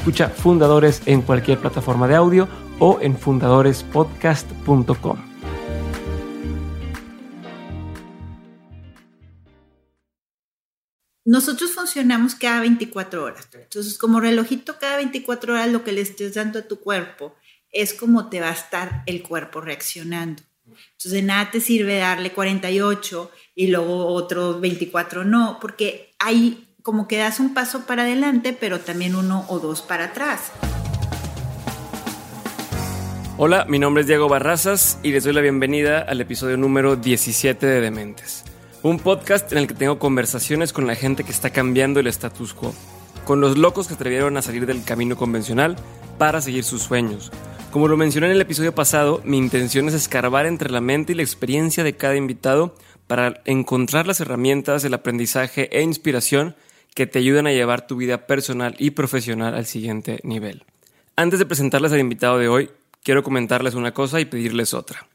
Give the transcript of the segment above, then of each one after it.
Escucha Fundadores en cualquier plataforma de audio o en fundadorespodcast.com. Nosotros funcionamos cada 24 horas. Entonces, como relojito cada 24 horas, lo que le estés dando a tu cuerpo es como te va a estar el cuerpo reaccionando. Entonces, de nada te sirve darle 48 y luego otros 24 no, porque hay como que das un paso para adelante, pero también uno o dos para atrás. Hola, mi nombre es Diego Barrazas y les doy la bienvenida al episodio número 17 de Dementes un podcast en el que tengo conversaciones con la gente que está cambiando el status quo, con los locos que atrevieron a salir del camino convencional para seguir sus sueños. Como lo mencioné en el episodio pasado, mi intención es escarbar entre la mente y la experiencia de cada invitado para encontrar las herramientas, el aprendizaje e inspiración que te ayudan a llevar tu vida personal y profesional al siguiente nivel. Antes de presentarles al invitado de hoy, quiero comentarles una cosa y pedirles otra.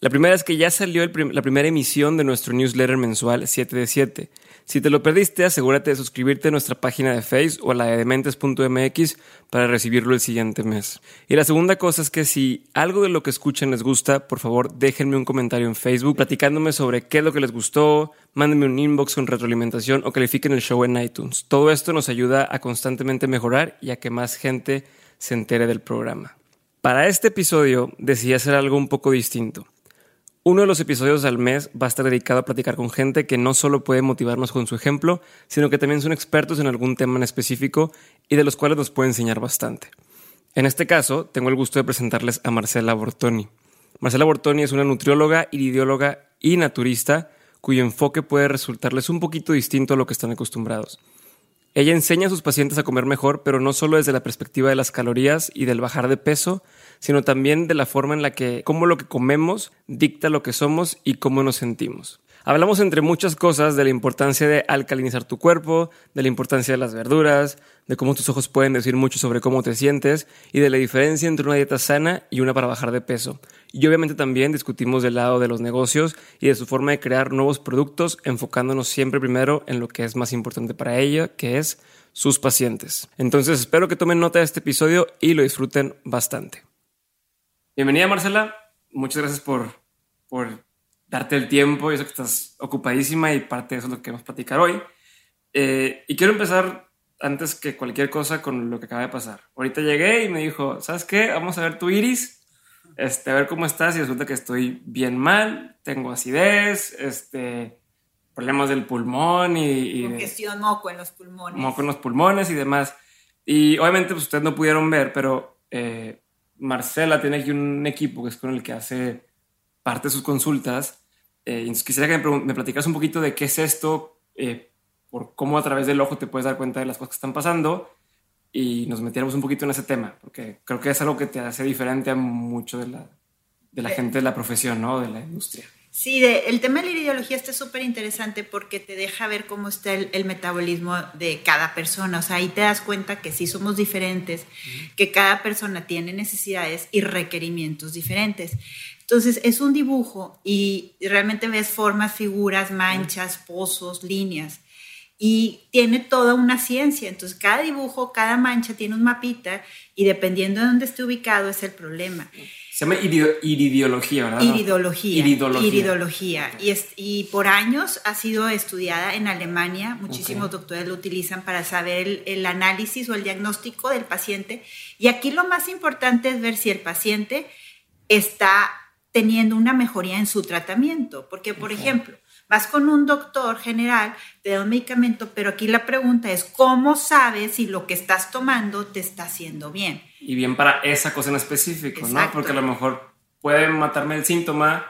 La primera es que ya salió la primera emisión de nuestro newsletter mensual 7 de 7. Si te lo perdiste, asegúrate de suscribirte a nuestra página de Facebook o a la de dementes.mx para recibirlo el siguiente mes. Y la segunda cosa es que si algo de lo que escuchan les gusta, por favor déjenme un comentario en Facebook platicándome sobre qué es lo que les gustó, mándenme un inbox con retroalimentación o califiquen el show en iTunes. Todo esto nos ayuda a constantemente mejorar y a que más gente se entere del programa. Para este episodio decidí hacer algo un poco distinto. Uno de los episodios al mes va a estar dedicado a platicar con gente que no solo puede motivarnos con su ejemplo, sino que también son expertos en algún tema en específico y de los cuales nos puede enseñar bastante. En este caso, tengo el gusto de presentarles a Marcela Bortoni. Marcela Bortoni es una nutrióloga, iridióloga y naturista cuyo enfoque puede resultarles un poquito distinto a lo que están acostumbrados. Ella enseña a sus pacientes a comer mejor, pero no solo desde la perspectiva de las calorías y del bajar de peso, sino también de la forma en la que cómo lo que comemos dicta lo que somos y cómo nos sentimos. Hablamos entre muchas cosas de la importancia de alcalinizar tu cuerpo, de la importancia de las verduras, de cómo tus ojos pueden decir mucho sobre cómo te sientes y de la diferencia entre una dieta sana y una para bajar de peso. Y obviamente también discutimos del lado de los negocios y de su forma de crear nuevos productos, enfocándonos siempre primero en lo que es más importante para ella, que es sus pacientes. Entonces espero que tomen nota de este episodio y lo disfruten bastante. Bienvenida, Marcela. Muchas gracias por, por darte el tiempo. Yo sé que estás ocupadísima y parte de eso es lo que vamos a platicar hoy. Eh, y quiero empezar antes que cualquier cosa con lo que acaba de pasar. Ahorita llegué y me dijo, ¿sabes qué? Vamos a ver tu iris, este, a ver cómo estás y resulta que estoy bien mal, tengo acidez, este, problemas del pulmón y... y Congestión, moco en los pulmones. Moco en los pulmones y demás. Y obviamente pues, ustedes no pudieron ver, pero eh, Marcela tiene aquí un equipo que es con el que hace parte de sus consultas. Eh, quisiera que me, me, platicas un poquito de qué es esto, eh, por cómo a través del ojo te puedes dar cuenta de las cosas que están pasando y nos metiéramos un poquito en ese tema, porque creo que es algo que te hace diferente a mucho de la, de la gente de la profesión, ¿no? De la industria. Sí, de, el tema de la ideología está súper interesante porque te deja ver cómo está el, metabolismo de cada persona. O sea, ahí te das cuenta que sí somos diferentes, que cada persona tiene necesidades y requerimientos diferentes. Entonces, es un dibujo y realmente ves formas, figuras, manchas, pozos, líneas. Y tiene toda una ciencia. Entonces, cada dibujo, cada mancha tiene un mapita y dependiendo de dónde esté ubicado es el problema. Se llama iridiología, ¿verdad? Iridología. Iridología. Y, y, por años ha sido estudiada en Alemania. Muchísimos doctores lo utilizan para saber el, análisis o el diagnóstico del paciente. Y aquí lo más importante es ver si el paciente está teniendo una mejoría en su tratamiento. Porque, por ejemplo, vas con un doctor general, te da un medicamento, pero aquí la pregunta es, ¿cómo sabes si lo que estás tomando te está haciendo bien? Y bien para esa cosa en específico, ¿no? Porque a lo mejor puede matarme el síntoma,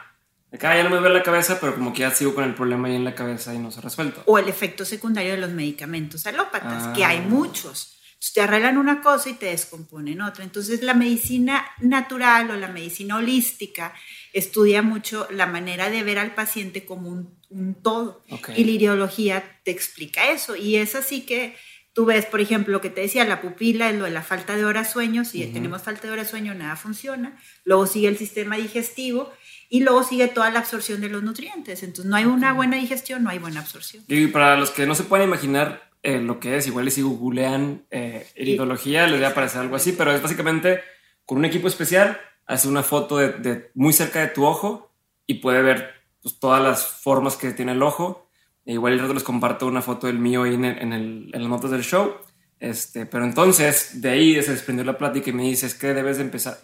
que ah, ya no me duele la cabeza, pero como que ya sigo con el problema ahí en la cabeza y no se ha resuelto. O el efecto secundario de los medicamentos alópatas, que hay ah. muchos. te arreglan una cosa y te descomponen otra. Entonces la medicina natural o la medicina holística estudia mucho la manera de ver al paciente como un, todo. Y la ideología te explica eso. Y es así que tú ves, por ejemplo, lo que te decía, la pupila lo de la falta de horas sueño. Si tenemos falta de horas sueño, nada funciona. Luego sigue el sistema digestivo y luego sigue toda la absorción de los nutrientes. Entonces no hay una buena digestión, no hay buena absorción. Y para los que no se pueden imaginar eh, lo que es, igual si googlean eh, iridología, les va a aparecer algo así, pero es básicamente con un equipo especial, hace una foto de, muy cerca de tu ojo y puede ver pues, todas las formas que tiene el ojo. E igual el rato les comparto una foto del mío ahí en, en, el, en las notas del show este, pero entonces de ahí se desprendió la plática y me dices que debes de empezar,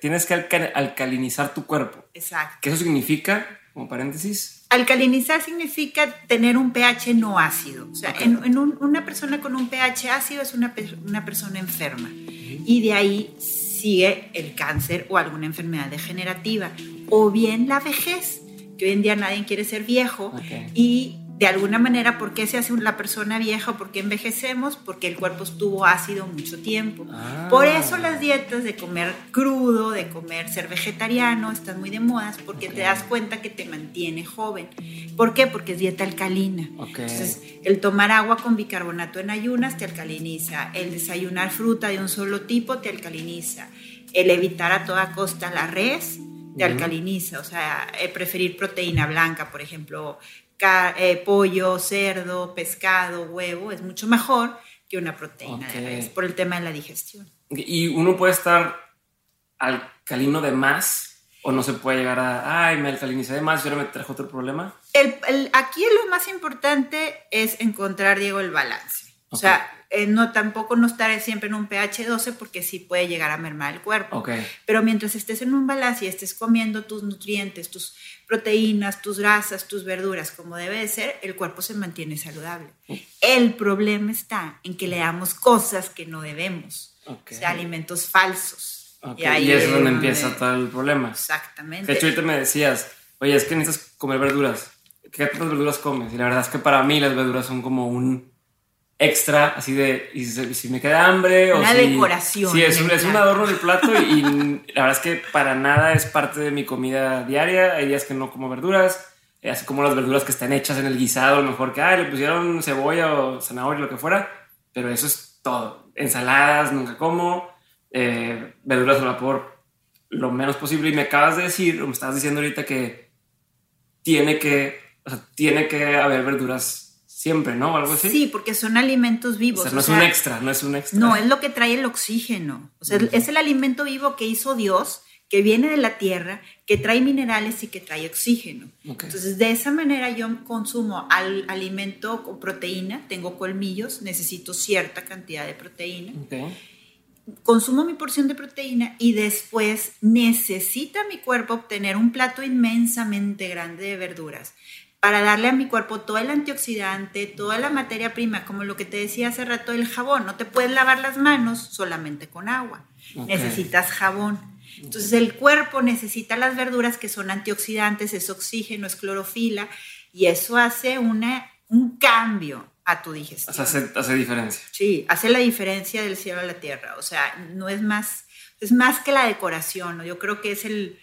tienes que alcalinizar tu cuerpo. Exacto. ¿Qué eso significa, como paréntesis? Alcalinizar significa tener un pH no ácido. O sea, en, una persona con un pH ácido es una, una persona enferma. Y de ahí sigue el cáncer o alguna enfermedad degenerativa. O bien la vejez, que hoy en día nadie quiere ser viejo. Y de alguna manera, ¿por qué se hace la persona vieja o por qué envejecemos? Porque el cuerpo estuvo ácido mucho tiempo. Ah. Por eso las dietas de comer crudo, de comer ser vegetariano, están muy de modas porque te das cuenta que te mantiene joven. ¿Por qué? Porque es dieta alcalina. Entonces, el tomar agua con bicarbonato en ayunas te alcaliniza. El desayunar fruta de un solo tipo te alcaliniza. El evitar a toda costa la res te alcaliniza. O sea, preferir proteína blanca, por ejemplo, eh, pollo, cerdo, pescado, huevo, es mucho mejor que una proteína por el tema de la digestión. ¿Y uno puede estar alcalino de más o no se puede llegar a, ay, me alcalinicé de más y ahora me trajo otro problema? El, aquí lo más importante es encontrar, Diego, el balance. O sea, eh, no tampoco no estar siempre en un pH 12 porque sí puede llegar a mermar el cuerpo. Pero mientras estés en un balance y estés comiendo tus nutrientes, tus proteínas, tus grasas, tus verduras como debe de ser, el cuerpo se mantiene saludable. El problema está en que le damos cosas que no debemos, o sea, alimentos falsos. Y, ahí es donde empieza todo el problema. Exactamente. De hecho, ahorita me decías, oye, es que necesitas comer verduras. ¿Qué tantas verduras comes? Y la verdad es que para mí las verduras son como un extra, así de, y si, me queda hambre o Una decoración. Sí, es un, es un adorno del plato y, la verdad es que para nada es parte de mi comida diaria. Hay días que no como verduras, eh, así como las verduras que están hechas en el guisado, mejor que, ay, le pusieron cebolla o zanahoria, lo que fuera, pero eso es todo. Ensaladas nunca como, eh, verduras al vapor lo menos posible. Y me acabas de decir, o me estabas diciendo ahorita que tiene que, o sea, tiene que haber verduras siempre, ¿no? algo así. Sí, porque son alimentos vivos. O sea, no es un extra, no es un extra. No, es lo que trae el oxígeno. O sea, es el alimento vivo que hizo Dios, que viene de la tierra, que trae minerales y que trae oxígeno. Entonces, de esa manera yo consumo al alimento con proteína, tengo colmillos, necesito cierta cantidad de proteína. Consumo mi porción de proteína y después necesita mi cuerpo obtener un plato inmensamente grande de verduras para darle a mi cuerpo todo el antioxidante, toda la materia prima, como lo que te decía hace rato el jabón. No te puedes lavar las manos solamente con agua. Necesitas jabón. Entonces el cuerpo necesita las verduras que son antioxidantes, es oxígeno, es clorofila, y eso hace una, un cambio a tu digestión. Hace, hace diferencia. Sí, hace la diferencia del cielo a la tierra. O sea, no es más, es más que la decoración. Yo creo que es el,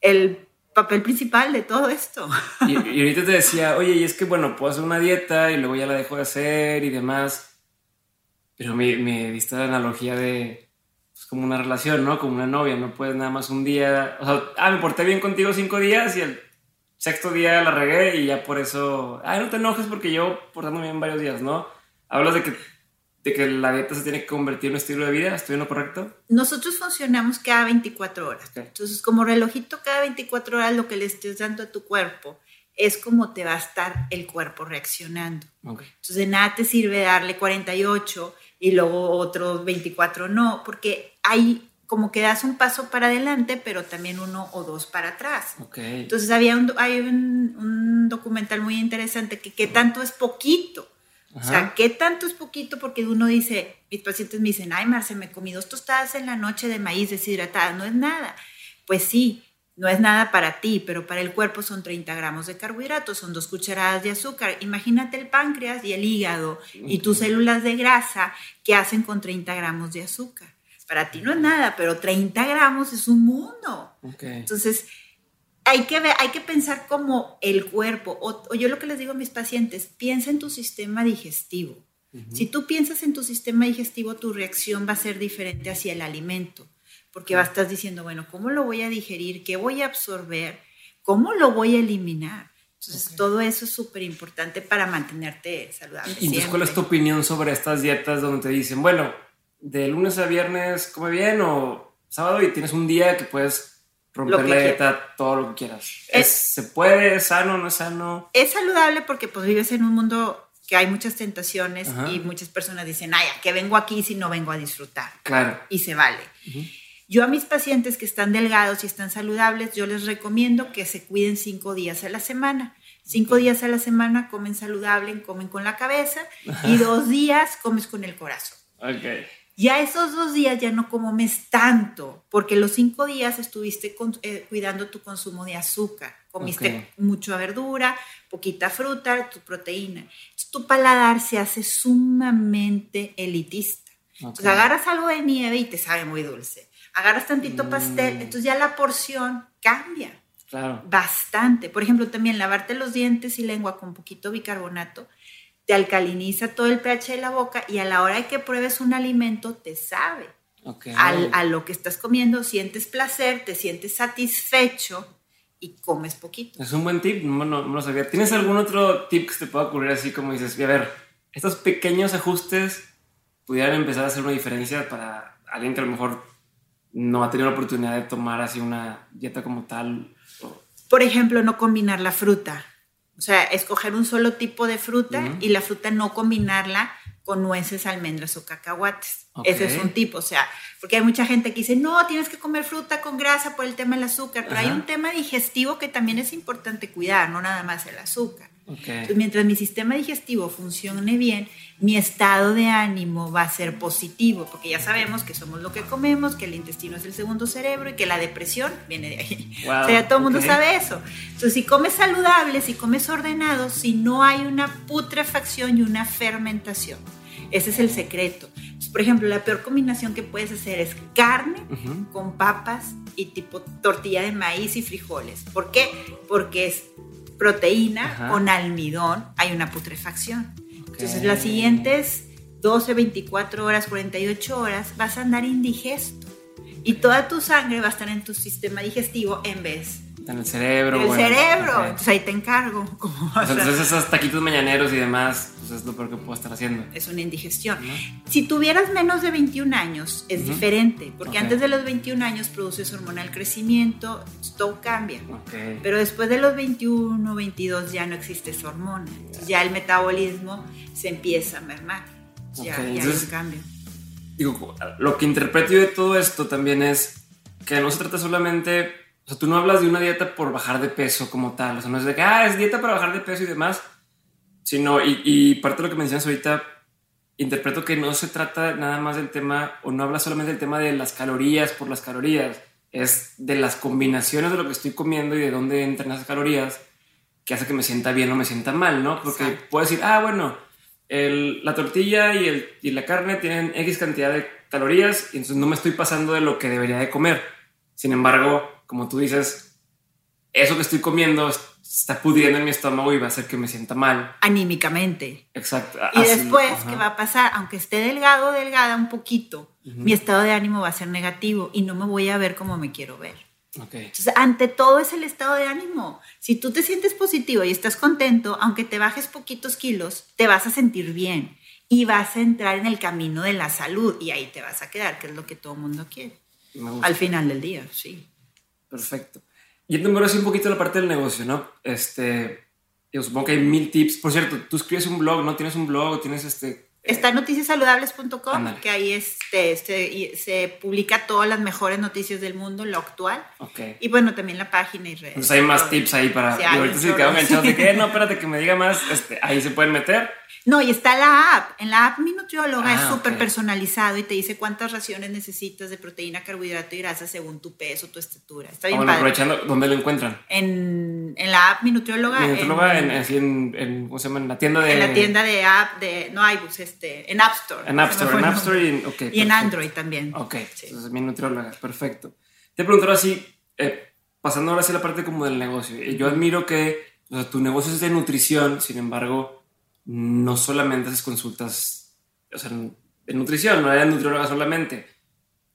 el papel principal de todo esto. Y, ahorita te decía, oye, y es que bueno, puedo hacer una dieta y luego ya la dejo de hacer y demás. Pero me, me diste la analogía de pues, como una relación, ¿no? Como una novia, no puedes nada más un día, o sea, ah, me porté bien contigo cinco días y el sexto día la regué y ya por eso, ay, no te enojes porque yo portándome bien varios días, ¿no? Hablas de que de que la dieta se tiene que convertir en un estilo de vida. ¿Estoy en lo correcto? Nosotros funcionamos cada 24 horas. Entonces, como relojito cada 24 horas, lo que le estés dando a tu cuerpo es como te va a estar el cuerpo reaccionando. Entonces, de nada te sirve darle 48 y luego otros 24 no, porque hay como que das un paso para adelante, pero también uno o dos para atrás. Okay. Entonces había un, hay un, un documental muy interesante que qué tanto es poquito. O sea, ¿qué tanto es poquito? Porque uno dice, mis pacientes me dicen, ay, Marce, me comí dos tostadas en la noche de maíz deshidratada, no es nada. Pues sí, no es nada para ti, pero para el cuerpo son 30 gramos de carbohidratos, son dos cucharadas de azúcar. Imagínate el páncreas y el hígado y tus células de grasa que hacen con 30 gramos de azúcar. Para ti no es nada, pero 30 gramos es un mundo. Entonces, hay que, ver, hay que pensar como el cuerpo, o, yo lo que les digo a mis pacientes, piensa en tu sistema digestivo. Si tú piensas en tu sistema digestivo, tu reacción va a ser diferente hacia el alimento, porque vas a estar diciendo, bueno, ¿cómo lo voy a digerir? ¿Qué voy a absorber? ¿Cómo lo voy a eliminar? Entonces, todo eso es súper importante para mantenerte saludable. ¿Y entonces, cuál es tu opinión sobre estas dietas donde te dicen, bueno, de lunes a viernes come bien o sábado y tienes un día que puedes romper la dieta, todo lo que quieras. Es, ¿Se puede? ¿Es sano? ¿No es sano? Es saludable porque pues vives en un mundo que hay muchas tentaciones y muchas personas dicen, ay, ¿a qué vengo aquí si no vengo a disfrutar? Claro. Y se vale. Yo a mis pacientes que están delgados y están saludables, yo les recomiendo que se cuiden cinco días a la semana. Cinco días a la semana comen saludable, comen con la cabeza y dos días comes con el corazón. Okay. Ya esos dos días ya no comes tanto, porque los cinco días estuviste eh, cuidando tu consumo de azúcar. Comiste mucha verdura, poquita fruta, tu proteína. tu paladar se hace sumamente elitista. Entonces agarras algo de nieve y te sabe muy dulce. Agarras tantito pastel, mm. entonces ya la porción cambia. Claro. Bastante. Por ejemplo, también lavarte los dientes y lengua con poquito bicarbonato te alcaliniza todo el pH de la boca y a la hora de que pruebes un alimento te sabe. a lo que estás comiendo sientes placer, te sientes satisfecho y comes poquito. Es un buen tip, no, no, lo sabía. ¿Tienes algún otro tip que te pueda ocurrir así como dices, a ver, estos pequeños ajustes pudieran empezar a hacer una diferencia para alguien que a lo mejor no ha tenido la oportunidad de tomar así una dieta como tal? Por ejemplo, no combinar la fruta. O sea, escoger un solo tipo de fruta y la fruta no combinarla con nueces, almendras o cacahuates. Ese es un tipo, o sea, porque hay mucha gente que dice, no, tienes que comer fruta con grasa por el tema del azúcar, pero hay un tema digestivo que también es importante cuidar, no nada más el azúcar. Entonces, mientras mi sistema digestivo funcione bien, mi estado de ánimo va a ser positivo, porque ya sabemos que somos lo que comemos, que el intestino es el segundo cerebro y que la depresión viene de ahí. o sea, todo el mundo sabe eso. Entonces, si comes saludable, si comes ordenado, si no hay una putrefacción y una fermentación, ese es el secreto. por ejemplo, la peor combinación que puedes hacer es carne con papas y tipo tortilla de maíz y frijoles. ¿Por qué? Porque es proteína con almidón, hay una putrefacción. Entonces, las siguientes 12, 24 horas, 48 horas, vas a andar indigesto. Y toda tu sangre va a estar en tu sistema digestivo en vez en el cerebro. En el cerebro. Entonces ahí te encargo. Entonces esos taquitos mañaneros y demás, pues es lo peor que puedo estar haciendo. Es una indigestión. Si tuvieras menos de 21 años, es diferente, porque antes de los 21 años produces hormonal crecimiento, todo cambia. Pero después de los 21, 22 ya no existe esa hormona. Ya el metabolismo se empieza a mermar. Ya, ya Entonces, cambia. Digo, lo que interpreto yo de todo esto también es que no se trata solamente o sea, tú no hablas de una dieta por bajar de peso como tal. O sea, no es de que, ah, es dieta para bajar de peso y demás. Sino, y, y parte de lo que mencionas ahorita, interpreto que no se trata nada más del tema, o no habla solamente del tema de las calorías por las calorías. Es de las combinaciones de lo que estoy comiendo y de dónde entran esas calorías que hace que me sienta bien o me sienta mal, ¿no? Porque puedo decir, ah, bueno, el, la tortilla y, el, y la carne tienen X cantidad de calorías y entonces no me estoy pasando de lo que debería de comer. Sin embargo, como tú dices, eso que estoy comiendo está pudriendo en mi estómago y va a hacer que me sienta mal. Anímicamente. Exacto. Y después, ¿qué va a pasar? Aunque esté delgado o delgada un poquito, mi estado de ánimo va a ser negativo y no me voy a ver como me quiero ver. Okay. Entonces, ante todo es el estado de ánimo. Si tú te sientes positivo y estás contento, aunque te bajes poquitos kilos, te vas a sentir bien y vas a entrar en el camino de la salud y ahí te vas a quedar, que es lo que todo mundo quiere. Al final del día, sí. Perfecto. Yendo así un poquito a la parte del negocio, ¿no? Este, yo supongo que hay mil tips. Por cierto, tú escribes un blog, ¿no? Tienes un blog, tienes este... Está noticiasaludables.com, que ahí este, se, se, publica todas las mejores noticias del mundo, lo actual. Okay. Y bueno, también la página y redes. Pues hay más tips ahí para... Sí, ahorita si quedo enganchado de que, no, espérate que me diga más, este, ahí se pueden meter. No, y está la app. En la app Mi Nutrióloga es ah, súper personalizado y te dice cuántas raciones necesitas de proteína, carbohidrato y grasa según tu peso, tu estatura. Está bien bueno, aprovechando, ¿dónde lo encuentran? En, en, la app Mi Nutrióloga. Mi Nutrióloga en, en, en, ¿cómo se? En la tienda de... En la tienda de app de... No, iBooks, este... En App Store. En App Store, en App Store y, okay, y en Android también. Ok, sí. entonces Mi Nutrióloga, perfecto. Te pregunto ahora sí, eh, pasando ahora sí a la parte como del negocio. Yo admiro que o sea, tu negocio es de nutrición, sin embargo no solamente haces consultas o sea, de nutrición, no eres nutrióloga solamente.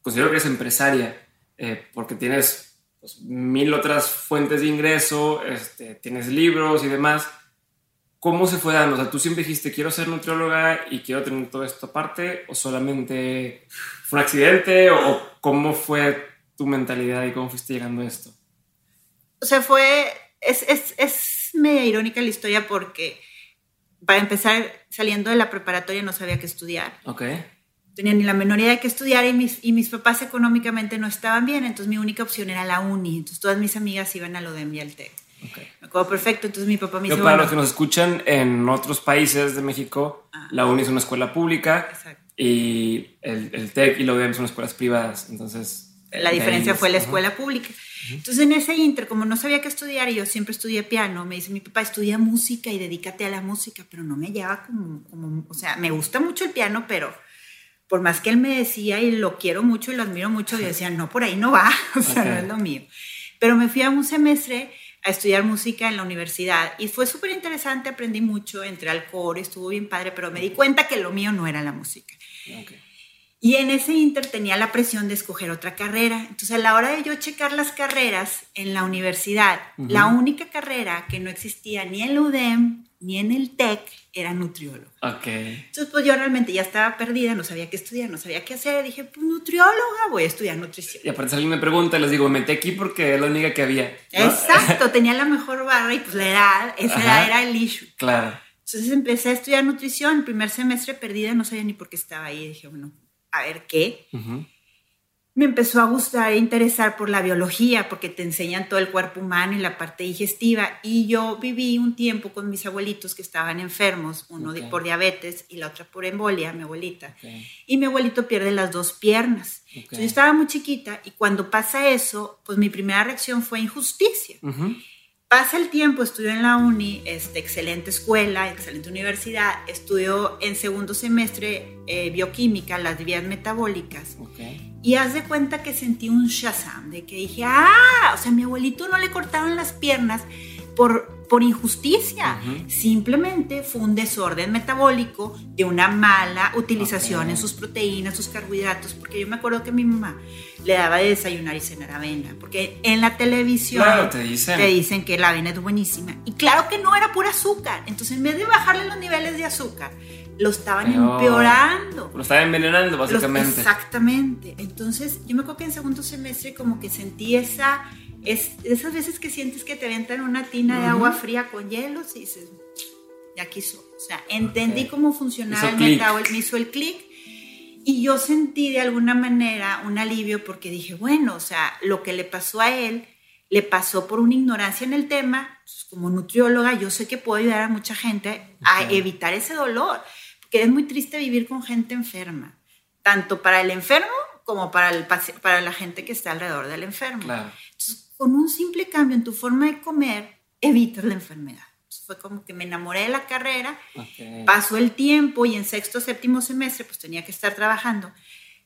Considero que eres empresaria eh, porque tienes pues, mil otras fuentes de ingreso, este, tienes libros y demás. ¿Cómo se fue dando? O sea, tú siempre dijiste, quiero ser nutrióloga y quiero tener todo esto aparte, o solamente fue un accidente, o cómo fue tu mentalidad y cómo fuiste llegando a esto? O sea, fue, es, es, es media irónica la historia porque para empezar, saliendo de la preparatoria no sabía qué estudiar. Ok. Tenía ni la menor idea de qué estudiar y mis, y mis papás económicamente no estaban bien, entonces mi única opción era la uni. Entonces todas mis amigas iban a lo de y al. Okay. Me acuerdo perfecto, entonces mi papá me dice... para los que nos escuchan en otros países de México, ah. la uni es una escuela pública y el, el TEC y la UDEM son escuelas privadas, entonces... La diferencia fue la escuela pública. Entonces en ese inter, como no sabía qué estudiar y yo siempre estudié piano, me dice mi papá, estudia música y dedícate a la música, pero no me lleva como, como, o sea, me gusta mucho el piano, pero por más que él me decía y lo quiero mucho y lo admiro mucho, yo decía, no, por ahí no va, o sea, no es lo mío. Pero me fui a un semestre a estudiar música en la universidad y fue súper interesante, aprendí mucho, entré al coro, estuvo bien padre, pero me di cuenta que lo mío no era la música. Okay. Y en ese inter tenía la presión de escoger otra carrera. Entonces, a la hora de yo checar las carreras en la universidad, la única carrera que no existía ni en el UDEM ni en el TEC era nutriólogo. Ok. Entonces, pues yo realmente ya estaba perdida, no sabía qué estudiar, no sabía qué hacer. Dije, pues nutrióloga, voy a estudiar nutrición. Y aparte, si alguien me pregunta, les digo, metí aquí porque es la única que había. Exacto, tenía la mejor barra y pues la edad, esa era el issue. Claro. Entonces empecé a estudiar nutrición, el primer semestre perdida, no sabía ni por qué estaba ahí. Dije, bueno, a ver qué. Me empezó a gustar e interesar por la biología, porque te enseñan todo el cuerpo humano y la parte digestiva. Y yo viví un tiempo con mis abuelitos que estaban enfermos, uno por diabetes y la otra por embolia, mi abuelita. Y mi abuelito pierde las dos piernas. yo estaba muy chiquita y cuando pasa eso, pues mi primera reacción fue injusticia. Pasa el tiempo, estudio en la uni, este, excelente escuela, excelente universidad, estudio en segundo semestre eh, bioquímica, las vías metabólicas. Y haz de cuenta que sentí un shazam, de que dije, ah, o sea, a mi abuelito no le cortaban las piernas por por injusticia. Simplemente fue un desorden metabólico de una mala utilización en sus proteínas, sus carbohidratos, porque yo me acuerdo que mi mamá le daba de desayunar y cenar avena, porque en la televisión te, dicen. te dicen que la avena es buenísima. Y claro que no era pura azúcar. Entonces, en vez de bajarle los niveles de azúcar, lo estaban empeorando. Lo estaban envenenando, básicamente. exactamente. Entonces, yo me acuerdo que en segundo semestre como que sentí esa es esas veces que sientes que te aventan una tina de agua fría con hielos y dices, ya quiso. O sea, entendí cómo funcionaba el metabolismo, me hizo el clic y yo sentí de alguna manera un alivio porque dije, bueno, o sea, lo que le pasó a él le pasó por una ignorancia en el tema. Pues, como nutrióloga, yo sé que puedo ayudar a mucha gente a evitar ese dolor, porque es muy triste vivir con gente enferma, tanto para el enfermo como para, el, para la gente que está alrededor del enfermo. Claro con un simple cambio en tu forma de comer, evitas la enfermedad. fue como que me enamoré de la carrera, pasó el tiempo y en sexto, séptimo semestre, pues tenía que estar trabajando.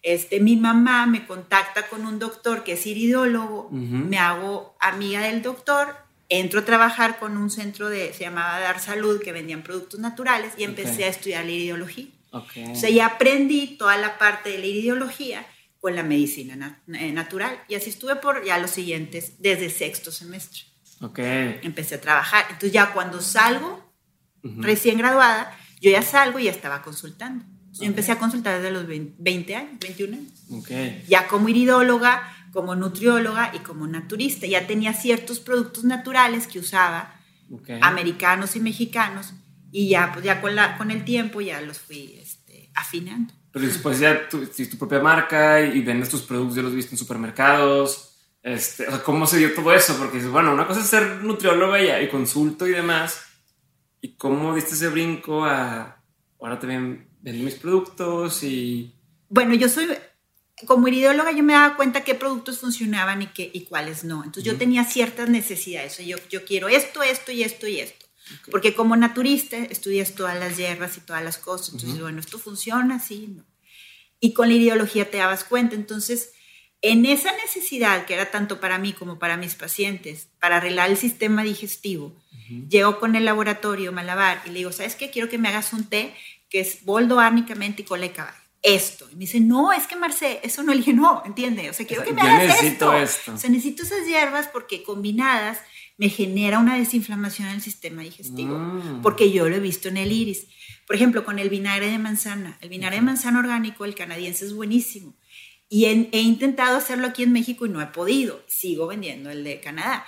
Este, mi mamá me contacta con un doctor que es iridólogo, me hago amiga del doctor, entro a trabajar con un centro de, se llamaba Dar Salud, que vendían productos naturales y empecé a estudiar la iridología. O sea, ya aprendí toda la parte de la iridología con la medicina eh, natural. Y así estuve por ya los siguientes, desde sexto semestre. Ok. Empecé a trabajar. Entonces ya cuando salgo, recién graduada, yo ya salgo y ya estaba consultando. Yo empecé a consultar desde los 20 años, 21 años. Okay. Ya como iridóloga, como nutrióloga y como naturista. Ya tenía ciertos productos naturales que usaba, americanos y mexicanos. Y ya, pues ya con, la, con el tiempo ya los fui este, afinando. Pero después ya tu, tu propia marca y vendes tus productos, ya los viste en supermercados. Este, ¿Cómo se dio todo eso? Porque, bueno, una cosa es ser nutrióloga y, y consulto y demás. ¿Y cómo diste ese brinco a ahora también vender mis productos y... Bueno, yo soy, como iridóloga yo me daba cuenta qué productos funcionaban y, qué, y cuáles no. Entonces yo tenía ciertas necesidades. yo, yo quiero esto, esto y esto y esto. Porque como naturista estudias todas las hierbas y todas las cosas. Entonces, bueno, esto funciona, sí, no. Y con la ideología te dabas cuenta. Entonces, en esa necesidad que era tanto para mí como para mis pacientes, para arreglar el sistema digestivo, llego con el laboratorio Malabar y le digo, ¿sabes qué? Quiero que me hagas un té que es boldo, árnica, y coleca. Esto. Y me dice, no, es que Marce, eso no. Le dije, no, entiende. O sea, quiero que me hagas esto. esto. O sea, necesito esas hierbas porque combinadas me genera una desinflamación en el sistema digestivo, mm. porque yo lo he visto en el iris. Por ejemplo, con el vinagre de manzana. El vinagre de manzana orgánico, el canadiense, es buenísimo. Y he, intentado hacerlo aquí en México y no he podido. Sigo vendiendo el de Canadá.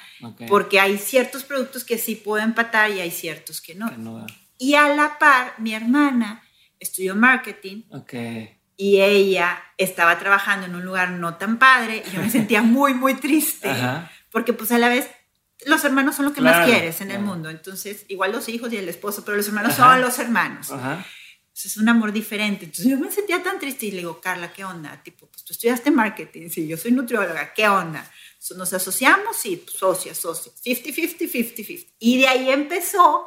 Porque hay ciertos productos que sí puedo empatar y hay ciertos que no. Y a la par, mi hermana estudió marketing. Y ella estaba trabajando en un lugar no tan padre y yo me sentía muy, muy triste. Porque pues a la vez los hermanos son lo que más quieres en el mundo. Entonces, igual los hijos y el esposo, pero los hermanos son los hermanos. es un amor diferente. Entonces yo me sentía tan triste y le digo, Carla, ¿qué onda? Tipo, pues tú estudiaste marketing, sí, yo soy nutrióloga, ¿qué onda? Nos asociamos y socias, socias, 50-50, 50-50. Y de ahí empezó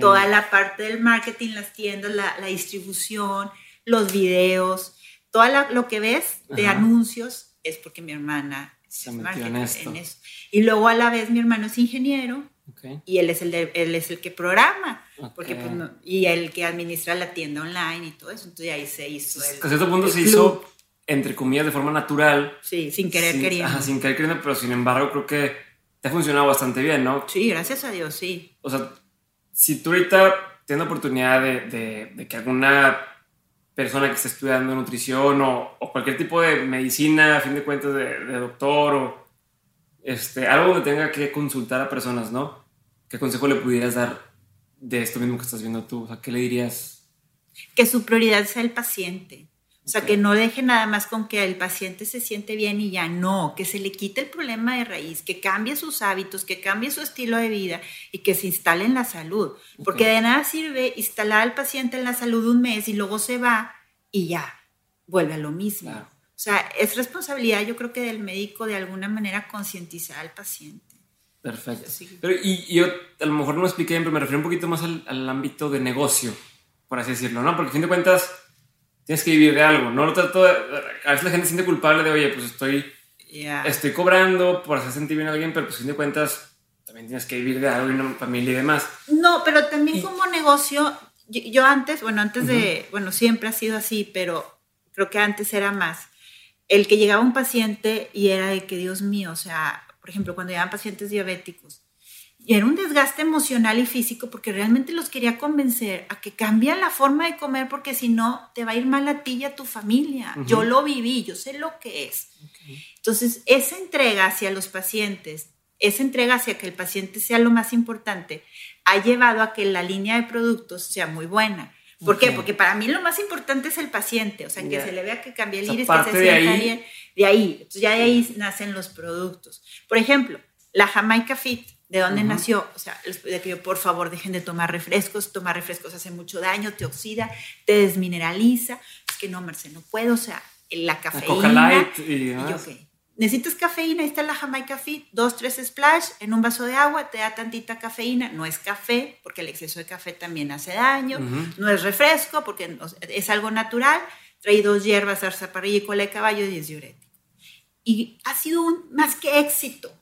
toda la parte del marketing, las tiendas, la, la distribución, los videos, todo lo que ves de anuncios es porque mi hermana se metió en esto. Y luego a la vez mi hermano es ingeniero y él es el, él es el que programa porque, pues, y el que administra la tienda online y todo eso. Entonces ahí se hizo. El, a cierto punto se hizo, entre comillas, de forma natural. Sí, sin querer queriendo. sin querer queriendo, pero sin embargo creo que te ha funcionado bastante bien, ¿no? Sí, gracias a Dios, sí. O sea, si tú ahorita tienes la oportunidad de, de, que alguna persona que esté estudiando nutrición o, o, cualquier tipo de medicina, a fin de cuentas, de, de doctor o este, algo que tenga que consultar a personas, ¿no? ¿Qué consejo le pudieras dar de esto mismo que estás viendo tú? O sea, ¿qué le dirías? Que su prioridad sea el paciente. O sea, que no deje nada más con que el paciente se siente bien y ya no, que se le quite el problema de raíz, que cambie sus hábitos, que cambie su estilo de vida y que se instale en la salud. Porque de nada sirve instalar al paciente en la salud un mes y luego se va y ya, vuelve a lo mismo. O sea, es responsabilidad, yo creo que del médico de alguna manera concientizar al paciente. Perfecto. Pero, y, yo a lo mejor no me expliqué bien, pero me refiero un poquito más al, ámbito de negocio, por así decirlo, ¿no? Porque a fin de cuentas tienes que vivir de algo, ¿no? trato a veces la gente se siente culpable de, oye, pues estoy, estoy cobrando por hacer sentir bien a alguien, pero pues a fin de cuentas también tienes que vivir de algo y una familia y demás. No, pero también como negocio, yo, antes, bueno, antes de, bueno, siempre ha sido así, pero creo que antes era más el que llegaba un paciente y era de que, Dios mío, o sea, por ejemplo, cuando llegaban pacientes diabéticos, y era un desgaste emocional y físico porque realmente los quería convencer a que cambien la forma de comer porque si no te va a ir mal a ti y a tu familia. Yo lo viví, yo sé lo que es. Entonces, esa entrega hacia los pacientes, esa entrega hacia que el paciente sea lo más importante, ha llevado a que la línea de productos sea muy buena. ¿Por qué? Porque para mí lo más importante es el paciente, o sea, que se le vea que cambia el iris, que se sienta bien. De ahí, entonces ya de ahí nacen los productos. Por ejemplo, la Jamaica Fit, ¿de dónde nació? O sea, de que por favor dejen de tomar refrescos, tomar refrescos hace mucho daño, te oxida, te desmineraliza. Es que no, Marcelo, no puedo, o sea, la cafeína. La Light y, y yo, necesitas cafeína, ahí está la Jamaica Fit, dos, tres splash en un vaso de agua, te da tantita cafeína, no es café, porque el exceso de café también hace daño, no es refresco, porque es algo natural, trae dos hierbas, zarzaparrilla y cola de caballo y es diurético. Y ha sido un más que éxito,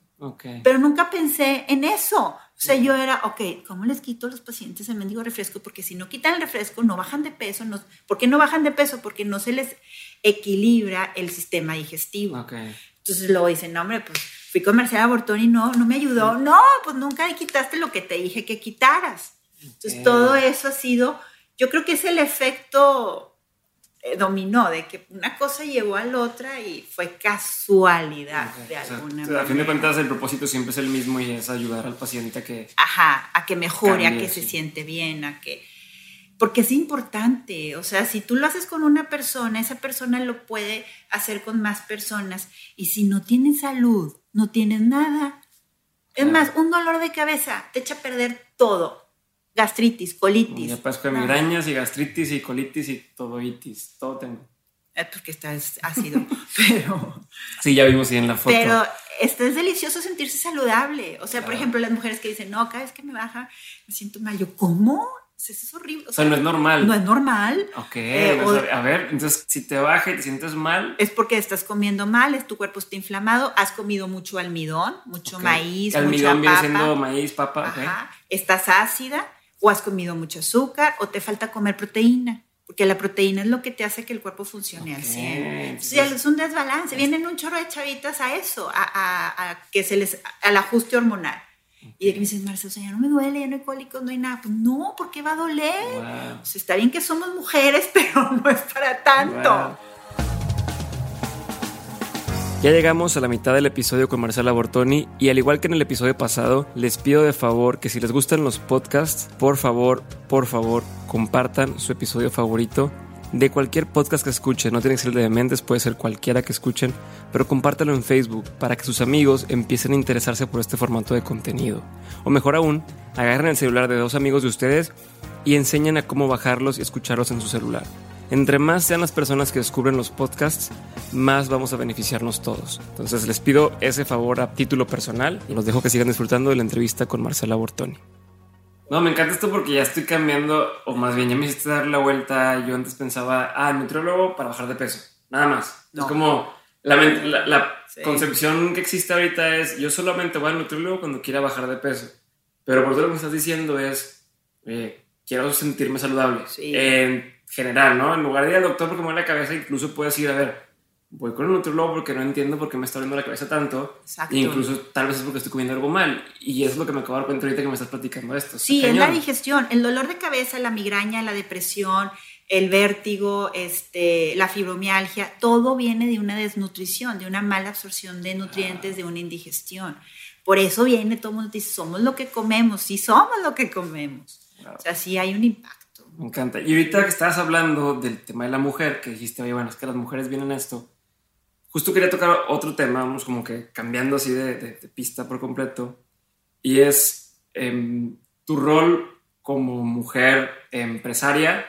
pero nunca pensé en eso. O sea, yo era, ok, ¿cómo les quito a los pacientes el mendigo refresco? Porque si no quitan el refresco, no bajan de peso. No, ¿Por qué no bajan de peso? Porque no se les equilibra el sistema digestivo. Okay. Entonces luego dicen, no, hombre, pues fui con Marcela Bortoni y no, no me ayudó. No, pues nunca quitaste lo que te dije que quitaras. Entonces todo eso ha sido, yo creo que es el efecto dominó, de que una cosa llevó a la otra y fue casualidad de alguna manera. A fin de cuentas el propósito siempre es el mismo y es ayudar al paciente a que... Ajá, a que mejore, a que se siente bien, a que... porque es importante, o sea, si tú lo haces con una persona, esa persona lo puede hacer con más personas y si no tienes salud, no tienes nada. Es más, un dolor de cabeza te echa a perder todo. Gastritis, colitis. Ya pasó con migrañas y gastritis y colitis y todo itis, todo tengo. Es porque estás ácido, pero... Sí, ya vimos ahí en la foto. Pero esto es delicioso sentirse saludable. O sea, por ejemplo, las mujeres que dicen, no, cada vez que me baja me siento mal. Yo, ¿cómo? Eso es horrible. O sea, no es normal. No es normal. Ok, eh, a ver, entonces si te baja y te sientes mal. Es porque estás comiendo mal, es tu cuerpo está inflamado, has comido mucho almidón, mucho maíz, almidón mucha viene siendo maíz, papa. Ajá. Estás ácida o has comido mucho azúcar o te falta comer proteína. Porque la proteína es lo que te hace que el cuerpo funcione al 100. es un desbalance. Vienen un chorro de chavitas a eso, a, a que se les, al ajuste hormonal. Y de que me dicen, Marcelo, o sea, ya no me duele, ya no hay cólicos, no hay nada. Pues no, ¿por qué va a doler? está bien que somos mujeres, pero no es para tanto. Ya llegamos a la mitad del episodio con Marcela Bortoni y al igual que en el episodio pasado, les pido de favor que si les gustan los podcasts, por favor, por favor, compartan su episodio favorito de cualquier podcast que escuchen, no tiene que ser el de Dementes, puede ser cualquiera que escuchen, pero compártelo en Facebook para que sus amigos empiecen a interesarse por este formato de contenido. O mejor aún, agarren el celular de dos amigos de ustedes y enseñen a cómo bajarlos y escucharlos en su celular. Entre más sean las personas que descubren los podcasts, más vamos a beneficiarnos todos. Entonces les pido ese favor a título personal y los dejo que sigan disfrutando de la entrevista con Marcela Bortoni. No, me encanta esto porque ya estoy cambiando, o más bien ya me hiciste dar la vuelta. Yo antes pensaba, ah, nutriólogo para bajar de peso, nada más. Es como la, la, concepción que existe ahorita es, yo solamente voy al nutriólogo cuando quiera bajar de peso. Pero por todo lo que me estás diciendo es, quiero sentirme saludable. En general, ¿no? En lugar de ir al doctor porque me duele la cabeza, incluso puedes ir a ver, voy con el nutriólogo porque no entiendo por qué me está doliendo la cabeza tanto. Exacto. incluso tal vez es porque estoy comiendo algo mal. Y eso es lo que me acabo de dar cuenta ahorita que me estás platicando esto. Sí, es la digestión, el dolor de cabeza, la migraña, la depresión, el vértigo, este, la fibromialgia, todo viene de una desnutrición, de una mala absorción de nutrientes, de una indigestión. Por eso viene todo el mundo dice, somos lo que comemos, sí somos lo que comemos. O sea, sí hay un impacto. Me encanta. Y ahorita que estabas hablando del tema de la mujer, que dijiste, oye, bueno, es que las mujeres vienen a esto, justo quería tocar otro tema, vamos como que cambiando así de, pista por completo, y es em, tu rol como mujer empresaria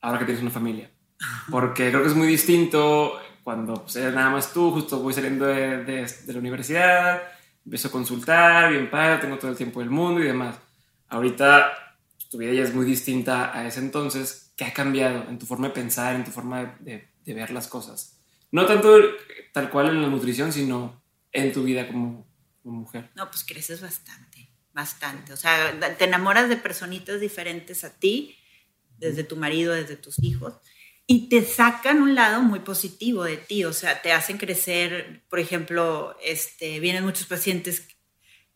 ahora que tienes una familia. Porque creo que es muy distinto cuando pues, eres nada más tú, justo voy saliendo de, de, la universidad, empiezo a consultar, bien padre, tengo todo el tiempo del mundo y demás. Ahorita tu vida ya es muy distinta a ese entonces. ¿Qué ha cambiado en tu forma de pensar, en tu forma de, de ver las cosas? No tanto tal cual en la nutrición, sino en tu vida como, mujer. No, pues creces bastante, bastante. O sea, te enamoras de personitas diferentes a ti, desde tu marido, desde tus hijos, y te sacan un lado muy positivo de ti. O sea, te hacen crecer, por ejemplo, este, vienen muchos pacientes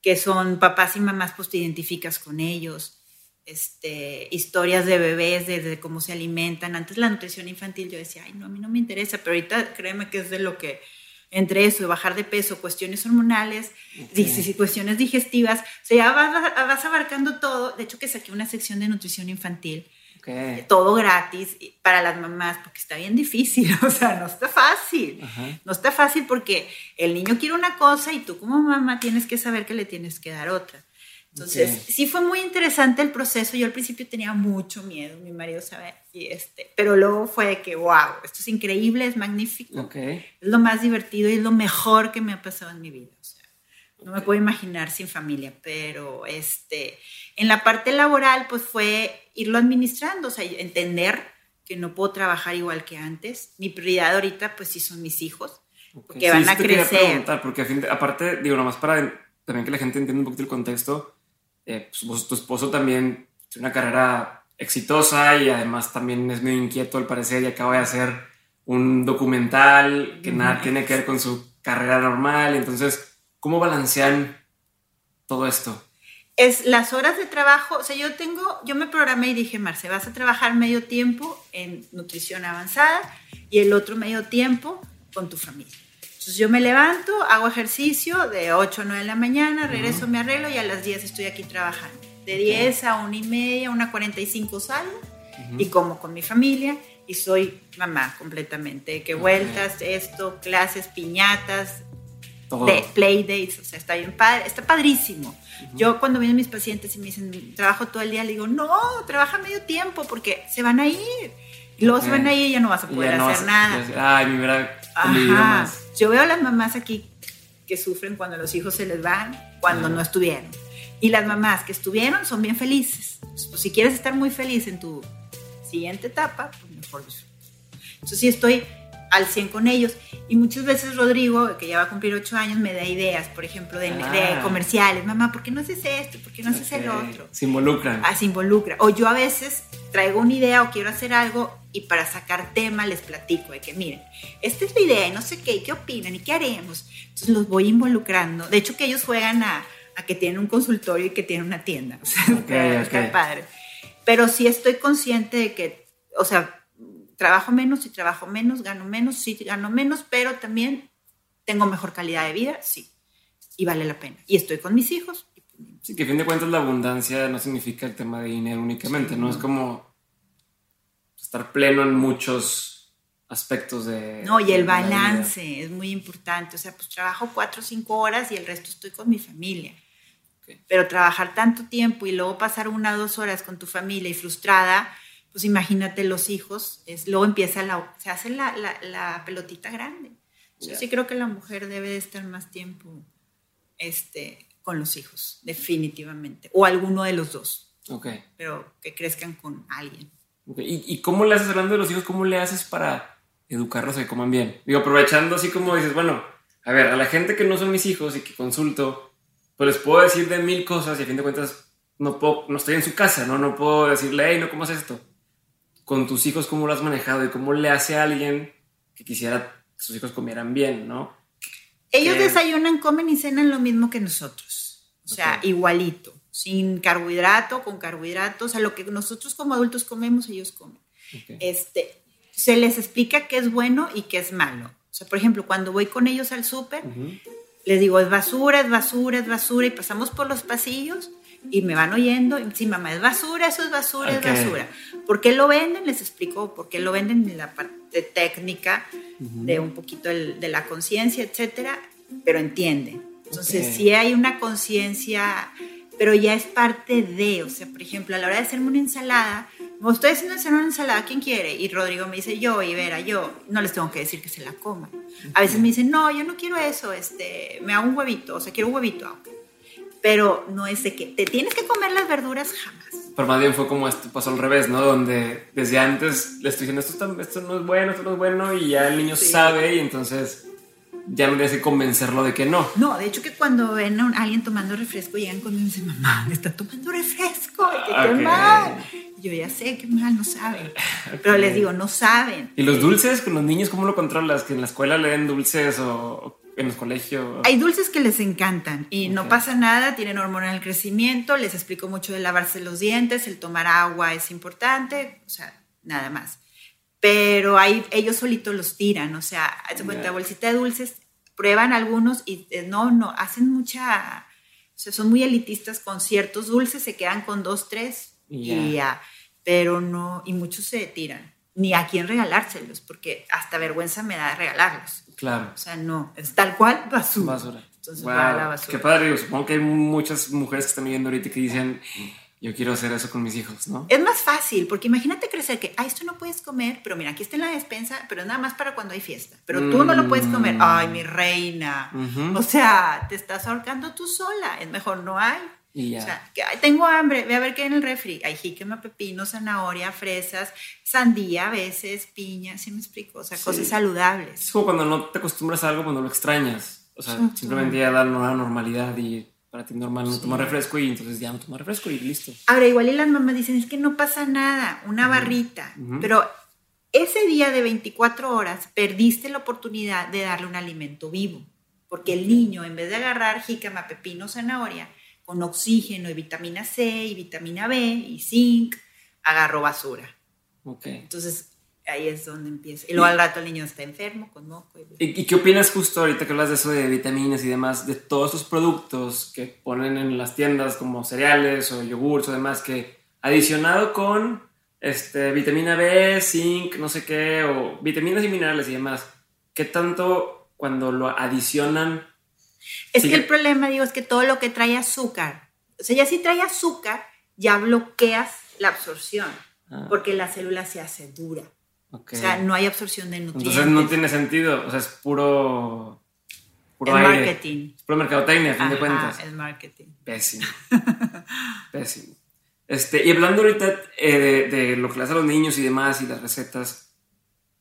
que son papás y mamás, pues te identificas con ellos este, historias de bebés, de, cómo se alimentan. Antes la nutrición infantil yo decía, ay, no, a mí no me interesa, pero ahorita créeme que es de lo que, entre eso, bajar de peso, cuestiones hormonales, cuestiones digestivas, o sea, ya vas, abarcando todo. De hecho, que saqué una sección de nutrición infantil. Todo gratis para las mamás, porque está bien difícil, o sea, no está fácil. No está fácil porque el niño quiere una cosa y tú como mamá tienes que saber que le tienes que dar otra. Entonces, sí fue muy interesante el proceso. Yo al principio tenía mucho miedo, mi marido sabe, y este, pero luego fue de que, wow, esto es increíble, es magnífico. Es lo más divertido y es lo mejor que me ha pasado en mi vida. O sea, no me puedo imaginar sin familia, pero este, en la parte laboral, pues fue irlo administrando, o sea, entender que no puedo trabajar igual que antes. Mi prioridad ahorita, pues sí son mis hijos, porque van a crecer. porque aparte, digo, nomás para también que la gente entienda un poquito el contexto, eh, pues, tu esposo también tiene una carrera exitosa y además también es medio inquieto al parecer y acaba de hacer un documental que nada tiene que ver con su carrera normal. Entonces, ¿cómo balancean todo esto? Es las horas de trabajo, o sea, yo tengo, yo me programé y dije, Marce, vas a trabajar medio tiempo en nutrición avanzada y el otro medio tiempo con tu familia. Entonces yo me levanto, hago ejercicio de 8 a 9 de la mañana, regreso, me arreglo y a las 10 estoy aquí trabajando. De 10 a 1 y media, 1 a 45 salgo y como con mi familia y soy mamá completamente. Que vueltas, esto, clases, piñatas, de play dates, o sea, está bien padre, está padrísimo. Yo cuando vienen mis pacientes y me dicen, trabajo todo el día, le digo, no, trabaja medio tiempo porque se van a ir. Y luego se van a ir y ya no vas a poder hacer nada. Ay, verdad. Yo veo a las mamás aquí que sufren cuando los hijos se les van, cuando no estuvieron. Y las mamás que estuvieron son bien felices. Pues, si quieres estar muy feliz en tu siguiente etapa, pues mejor Entonces sí estoy al 100 con ellos. Y muchas veces Rodrigo, que ya va a cumplir 8 años, me da ideas, por ejemplo, de, ah. comerciales. Mamá, ¿por qué no haces esto? ¿Por qué no haces el otro? Se involucran. Ah, se involucra. O yo a veces traigo una idea o quiero hacer algo y para sacar tema les platico de que, miren, esta es la idea y no sé qué, qué opinan y qué haremos. Entonces los voy involucrando. De hecho, que ellos juegan a, a que tienen un consultorio y que tienen una tienda. O sea, está padre. Pero sí estoy consciente de que, o sea, trabajo menos y trabajo menos, gano menos, sí gano menos, pero también tengo mejor calidad de vida, sí. Y vale la pena. Y estoy con mis hijos. Sí, que a fin de cuentas la abundancia no significa el tema de dinero únicamente, ¿no? Es como estar pleno en muchos aspectos de... No, y el balance es muy importante. O sea, pues trabajo cuatro o cinco horas y el resto estoy con mi familia. Pero trabajar tanto tiempo y luego pasar una o dos horas con tu familia y frustrada, pues imagínate los hijos, es, luego empieza la, se hace la, la, pelotita grande. Yo sí creo que la mujer debe de estar más tiempo este, con los hijos, definitivamente, o alguno de los dos. Ok. Pero que crezcan con alguien. ¿Y, ¿Y, cómo le haces, hablando de los hijos, cómo le haces para educarlos a que coman bien? Digo, aprovechando así como dices, bueno, a ver, a la gente que no son mis hijos y que consulto, pues les puedo decir de mil cosas y a fin de cuentas no, puedo, no estoy en su casa, ¿no? No puedo decirle, hey, no, ¿cómo haces esto? Con tus hijos, ¿cómo lo has manejado y cómo le hace a alguien que quisiera que sus hijos comieran bien, ¿no? Ellos desayunan, comen y cenan lo mismo que nosotros. O sea, igualito. Sin carbohidrato, con carbohidratos. O sea, lo que nosotros como adultos comemos, ellos comen. Este, se les explica qué es bueno y qué es malo. O sea, por ejemplo, cuando voy con ellos al súper, les digo, es basura, es basura, es basura, y pasamos por los pasillos y me van oyendo, y sí, mamá, es basura, eso es basura, es basura. ¿Por qué lo venden? Les explico por qué lo venden en la parte técnica, de un poquito de la conciencia, etcétera, pero entienden. Entonces, si hay una conciencia, pero ya es parte de, o sea, por ejemplo, a la hora de hacerme una ensalada, me estoy haciendo una ensalada, ¿quién quiere? Y Rodrigo me dice, yo, y Vera, yo, no les tengo que decir que se la coman. A veces me dicen, no, yo no quiero eso, este, me hago un huevito, o sea, quiero un huevito, ah, pero no es de que te tienes que comer las verduras jamás. Pero más bien fue como esto pasó al revés, ¿no? Donde desde antes le estoy diciendo esto, esto no es bueno, esto no es bueno, y ya el niño sabe y entonces ya no le convencerlo de que no. No, de hecho que cuando ven a alguien tomando refresco llegan conmigo y dicen, mamá, está tomando refresco, qué mal. Yo ya sé que mal, no saben. Pero les digo, no saben. ¿Y los dulces con los niños cómo lo controlas? ¿Que en la escuela le den dulces o en los colegios? Hay dulces que les encantan y no pasa nada, tienen hormona en el crecimiento, les explico mucho de lavarse los dientes, el tomar agua es importante, o sea, nada más. Pero ahí ellos solitos los tiran, o sea, hace cuenta, bolsita de dulces, prueban algunos y eh, no, no, hacen mucha, o sea, son muy elitistas con ciertos dulces, se quedan con dos, tres y ya, pero no, y muchos se tiran, ni a quién regalárselos, porque hasta vergüenza me da regalarlos. Claro. O sea, no, es tal cual basura. Basura. Entonces, la basura. Qué padre, supongo que hay muchas mujeres que están viendo ahorita que dicen, yo quiero hacer eso con mis hijos, ¿no? Es más fácil, porque imagínate crecer que, ah, esto no puedes comer, pero mira, aquí está en la despensa, pero nada más para cuando hay fiesta. Pero tú no lo puedes comer. Mm. Ay, mi reina. O sea, te estás ahorcando tú sola. Es mejor no hay. Y O sea, que, tengo hambre, ve a ver qué hay en el refri. Hay jíquema, pepino, zanahoria, fresas, sandía a veces, piña, ¿sí me explico? O sea, cosas saludables. Es como cuando no te acostumbras a algo, cuando lo extrañas. O sea, simplemente ya da una normalidad y para ti normal no tomar refresco y entonces ya no tomar refresco y listo. Ahora, igual y las mamás dicen, es que no pasa nada, una barrita, pero ese día de 24 horas perdiste la oportunidad de darle un alimento vivo, porque el niño, en vez de agarrar jícama, pepino, zanahoria, con oxígeno y vitamina C y vitamina B y zinc, agarró basura. Okay. Entonces, ahí es donde empieza. Y luego al rato el niño está enfermo, con moco. Y, ¿Y, qué opinas justo ahorita que hablas de eso de vitaminas y demás, de todos esos productos que ponen en las tiendas como cereales o yogurts o demás, que adicionado con este, vitamina B, zinc, no sé qué, o vitaminas y minerales y demás, ¿qué tanto cuando lo adicionan? Es que el problema, digo, es que todo lo que trae azúcar, o sea, ya si trae azúcar, ya bloqueas la absorción, ah. porque la célula se hace dura. O sea, no hay absorción de nutrientes. Entonces no tiene sentido, o sea, es puro... puro el marketing. Es puro mercadotecnia, a fin de cuentas. el marketing. Pésimo. Pésimo. Este, y hablando ahorita eh, de, lo que le hace a los niños y demás y las recetas,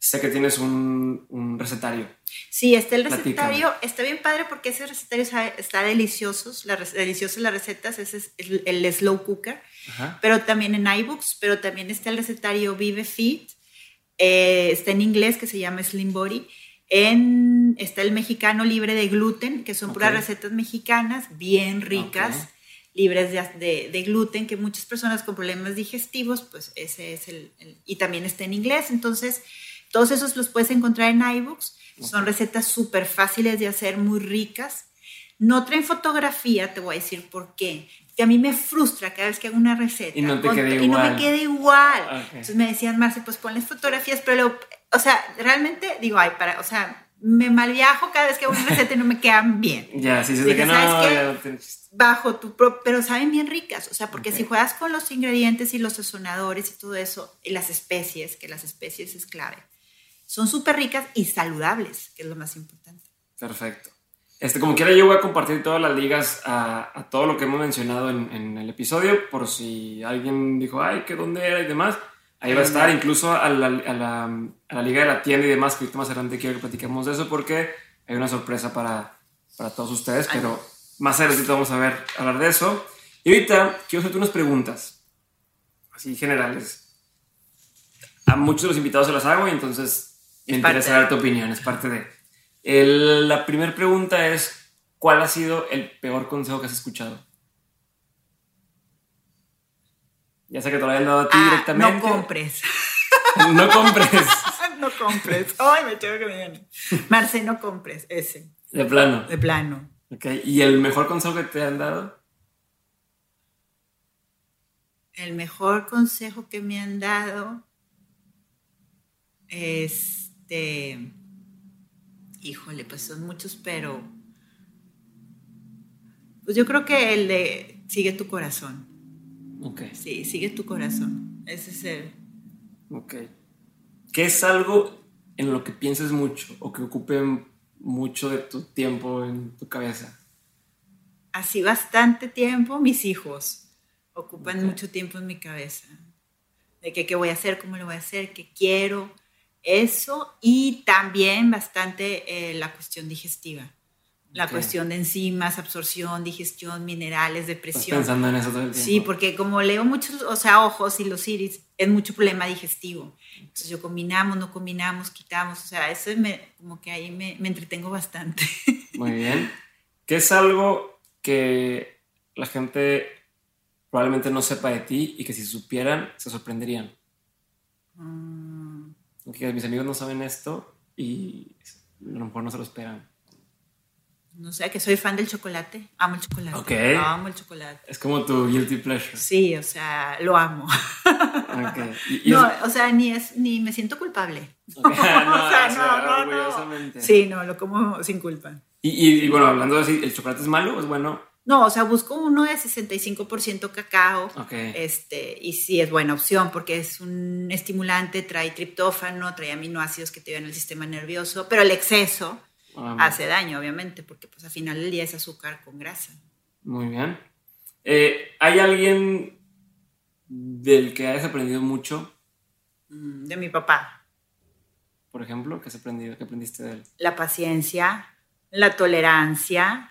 sé que tienes un, recetario. Sí, está el recetario, está bien padre porque ese recetario está, delicioso, la, las recetas, ese es el, slow cooker, pero también en iBooks, pero también está el recetario Vive Fit, eh, está en inglés que se llama Slim Body. En, está el mexicano libre de gluten, que son puras recetas mexicanas, bien ricas, libres de, de, gluten, que muchas personas con problemas digestivos, pues ese es el, Y también está en inglés, entonces todos esos los puedes encontrar en iBooks. Son recetas súper fáciles de hacer, muy ricas. No traen fotografía, te voy a decir por qué que a mí me frustra cada vez que hago una receta. Y no te queda igual. Y no me queda igual. Entonces me decían, Marce, pues ponles fotografías, pero, o sea, realmente digo, ay, para, o sea, me malviajo cada vez que hago una receta y no me quedan bien. Ya, sí, sí, que no, ya bajo tu propio, pero saben bien ricas, o sea, porque si juegas con los ingredientes y los sazonadores y todo eso, y las especies, que las especies es clave, son súper ricas y saludables, que es lo más importante. Perfecto. Este, como quiera, yo voy a compartir todas las ligas a, todo lo que hemos mencionado en, el episodio, por si alguien dijo, ay, que dónde era y demás. Ahí va a estar, incluso a la, liga de la tienda y demás, que más adelante quiero que platiquemos de eso, porque hay una sorpresa para, para todos ustedes, pero más adelante vamos a ver, hablar de eso. Y ahorita quiero hacerte unas preguntas, así generales. A muchos de los invitados se las hago y entonces me interesa dar tu opinión, es parte de la primera pregunta es, ¿cuál ha sido el peor consejo que has escuchado? Ya sé que te lo habían dado a ti ah, directamente. No compres. no compres. no compres. Ay, me tengo que viene. Marce, no compres ese. De plano. De plano. Ok. ¿Y el mejor consejo que te han dado? El mejor consejo que me han dado. Este híjole, pues son muchos, pero pues yo creo que el de sigue tu corazón. Ok. Sí, sigue tu corazón. Ese es el... Ok. ¿Qué es algo en lo que pienses mucho o que ocupe mucho de tu tiempo en tu cabeza? Así bastante tiempo, mis hijos ocupan mucho tiempo en mi cabeza. De qué voy a hacer, cómo lo voy a hacer, qué quiero, eso y también bastante eh, la cuestión digestiva. La cuestión de enzimas, absorción, digestión, minerales, depresión. ¿Estás pensando en eso todo el tiempo? Sí, porque como leo muchos, o sea, ojos y los iris, es mucho problema digestivo. Entonces yo combinamos, no combinamos, quitamos, o sea, eso me, como que ahí me, me entretengo bastante. Muy bien. ¿Qué es algo que la gente probablemente no sepa de ti y que si supieran se sorprenderían? Mm mis amigos no saben esto y a lo mejor no se lo esperan. No sé, que soy fan del chocolate. Amo el chocolate. Ok. amo el chocolate. Es como tu guilty pleasure. Sí, o sea, lo amo. no, o sea, ni, es, ni me siento culpable. no, o sea, no, no, no. Sí, no, lo como sin culpa. Y, y, bueno, hablando así, ¿el chocolate es malo o es bueno? No, o sea, busco uno de 65% cacao. Este, y sí es buena opción porque es un estimulante, trae triptófano, trae aminoácidos que te ayudan el sistema nervioso, pero el exceso ah, hace daño, obviamente, porque pues al final del día es azúcar con grasa. Muy bien. Eh, ¿Hay alguien del que hayas aprendido mucho? Mm, de mi papá. Por ejemplo, ¿qué has aprendido? ¿Qué aprendiste de él? La paciencia, la tolerancia,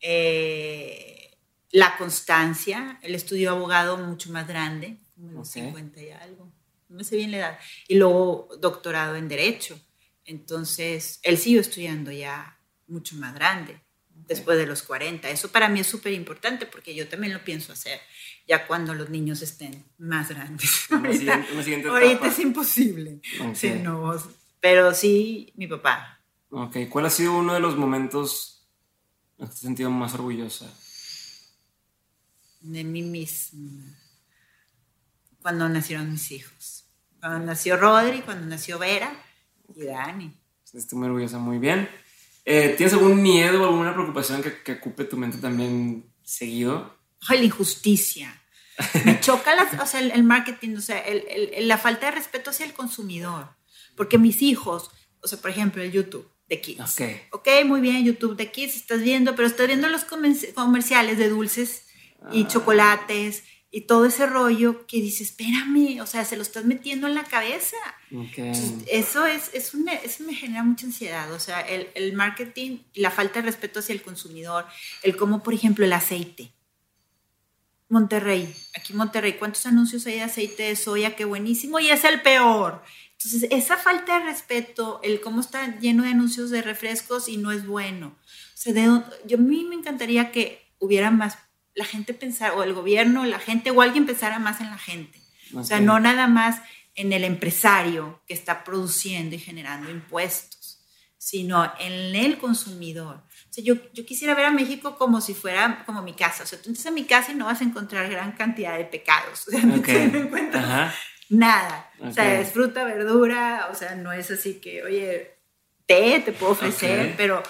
eh, la constancia, él estudió abogado mucho más grande, como los 50 y algo, no sé bien la edad, y luego doctorado en Derecho. Entonces, él siguió estudiando ya mucho más grande. después de los 40. Eso para mí es súper importante porque yo también lo pienso hacer ya cuando los niños estén más grandes. Una ahorita siguiente- una siguiente ahorita etapa. es imposible. Pero sí, mi papá. Ok, ¿cuál ha sido uno de los momentos que te has sentido más orgullosa? de mí misma cuando nacieron mis hijos. Cuando nació Rodri, cuando nació Vera y Dani. Estoy muy orgullosa, muy bien. Eh, ¿Tienes algún miedo o alguna preocupación que, que ocupe tu mente también seguido? Ay, la injusticia. Me choca o sea, el, el marketing, o sea, el- la falta de respeto hacia el consumidor. Porque mis hijos, o sea, por ejemplo, el YouTube de Kids. Ok. Ok, muy bien, YouTube de Kids, estás viendo, pero estás viendo los comerciales de dulces y Ah. chocolates y todo ese rollo que dices, espérame, o sea, se lo estás metiendo en la cabeza. Ok. Entonces, eso, es, es una- eso me genera mucha ansiedad, o sea, el, el marketing, la falta de respeto hacia el consumidor, el cómo, por ejemplo, el aceite. Monterrey, aquí en Monterrey, ¿cuántos anuncios hay de aceite de soya? Qué buenísimo, y es el peor. Entonces, esa falta de respeto, el cómo está lleno de anuncios de refrescos y no es bueno. O sea, de yo a mí me encantaría que hubiera más, la gente pensara, o el gobierno, la gente, o alguien pensara más en la gente. O sea, no nada más en el empresario que está produciendo y generando impuestos, sino en el consumidor. O sea, yo, yo quisiera ver a México como si fuera como mi casa. O sea, tú entras a mi casa y no vas a encontrar gran cantidad de pecados. O sea, no, Ok. te- no encuentras Nada. O sea, es fruta, verdura, o sea, no es así que, oye, té te puedo ofrecer, Ok. pero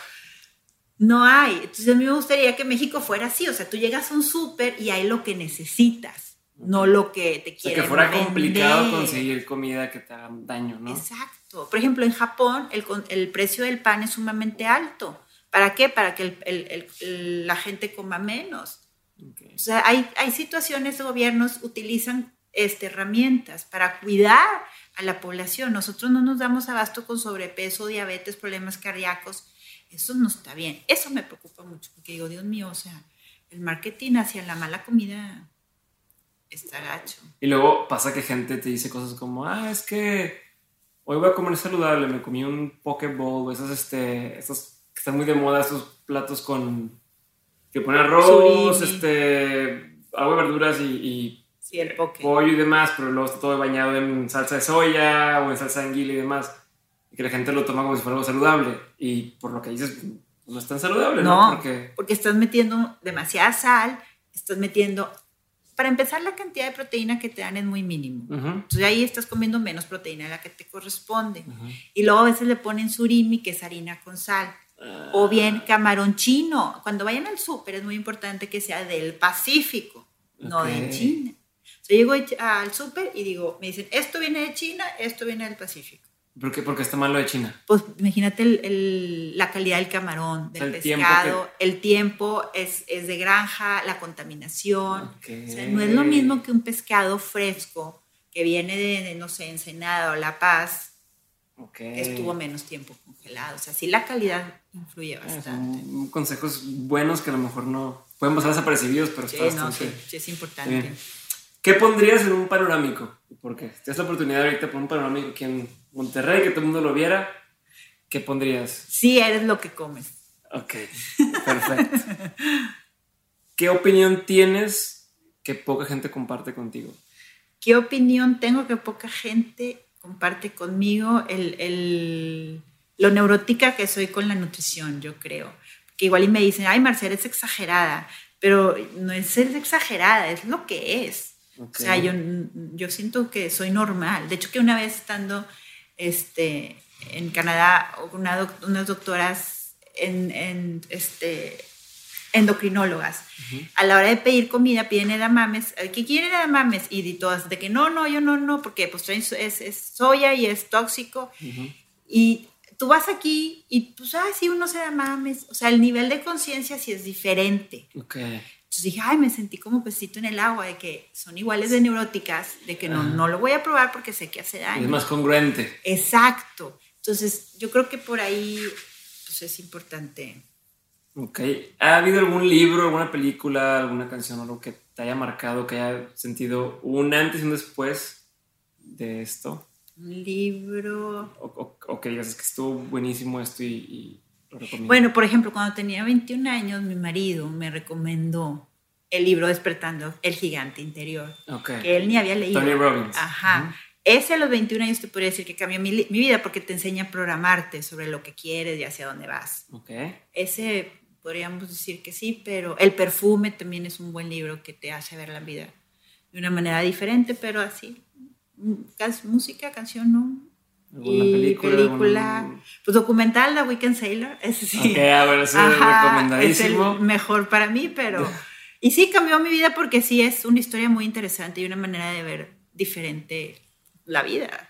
no hay. Entonces a mí me gustaría que México fuera así, o sea, tú llegas a un súper y hay lo que necesitas, no lo que te O sea, quieren que fuera vender. complicado conseguir comida que te haga daño, ¿no? Exacto. Por ejemplo, en Japón el, el precio del pan es sumamente alto. ¿Para qué? Para que el- el- el- la gente coma menos. Ok. O sea, hay, hay situaciones de gobiernos utilizan este, herramientas para cuidar a la población. Nosotros no nos damos abasto con sobrepeso, diabetes, problemas cardíacos. Eso no está bien. Eso me preocupa mucho porque digo, Dios mío, o sea, el marketing hacia la mala comida está gacho. Y luego pasa que gente te dice cosas como, ah, es que hoy voy a comer saludable, me comí un poke bowl, o esos, este, estos que están muy de moda, estos platos con, que ponen arroz, Surimi. este, agua de verduras y, y Sí, el poke. pollo y demás, pero luego está todo bañado en salsa de soya o en salsa de anguila y demás. Y que la gente lo toma como si fuera algo saludable. Y por lo que dices, pues, no es tan saludable, ¿no? No, Porque, porque estás metiendo demasiada sal, estás metiendo... Para empezar, la cantidad de proteína que te dan es muy mínimo. Ujú, Entonces ahí estás comiendo menos proteína de la que te corresponde. ujú. Y luego a veces le ponen surimi, que es harina con sal. O bien camarón chino. Cuando vayan al súper es muy importante que sea del Pacífico, no de. China. O sea, llego al súper y digo, me dicen, esto viene de China, esto viene del Pacífico. ¿Por qué? Porque está mal lo de China. Pues imagínate el- el- la calidad del camarón, del sea, el tiempo pescado, el tiempo es, es de granja, la contaminación. Ok. O sea, no es lo mismo que un pescado fresco que viene de, de, no sé, Ensenada o La Paz, Ok. estuvo menos tiempo congelado. O sea, sí la calidad influye Ah, bastante. Consejos buenos que a lo mejor no pueden pasar desapercibidos, pero Sí, está no, sí, sí es importante. bien. ¿Qué pondrías en un panorámico? ¿Por qué? Si tienes la oportunidad ahorita de poner un panorámico aquí en Monterrey, que todo el mundo lo viera, ¿qué pondrías? Sí eres lo que comes. Ok, perfecto. ¿Qué opinión tienes que poca gente comparte contigo? ¿Qué opinión tengo que poca gente comparte conmigo? El, el- lo neurótica que soy con la nutrición, yo creo. Que igual y me dicen, ay, Marcela, es exagerada. Pero no es ser exagerada, es lo que es. Ok. O sea, yo, yo siento que soy normal. De hecho, que una vez estando este, en Canadá, una doc- unas doctoras en, en, este, endocrinólogas, a la hora de pedir comida piden edamames. ¿Qué quieren edamames? Y di todas de que no, no, yo no, no, porque pues traen es, es soya y es tóxico. Ujú. Y tú vas aquí y pues, ah, sí, unos edamames. O sea, el nivel de conciencia sí es diferente. Ok. Entonces dije, ay, me sentí como pesito en el agua, de que son iguales de neuróticas, de que no, Ajá. no lo voy a probar porque sé que hace daño. Es más congruente. Exacto. Entonces, yo creo que por ahí pues, es importante. Ok. ¿Ha habido algún libro, alguna película, alguna canción o algo que te haya marcado, que haya sentido un antes y un después de esto? Un libro. O, o- o que digas, es que estuvo buenísimo esto y, y Bueno, por ejemplo, cuando tenía 21 años, mi marido me recomendó el libro Despertando el gigante interior, que él ni había leído. Tony Robbins. Ajá. Ese a los 21 años te podría decir que cambió mi, mi, vida porque te enseña a programarte sobre lo que quieres y hacia dónde vas. Okay. Ese podríamos decir que sí, pero El perfume también es un buen libro que te hace ver la vida de una manera diferente, pero así. Música, canción, no. ¿Alguna película? película Pues documental, The Weekend Sailor, ese sí. Ok, a ver, ese es recomendadísimo. Es el mejor para mí, pero... y sí, cambió mi vida porque sí es una historia muy interesante y una manera de ver diferente la vida.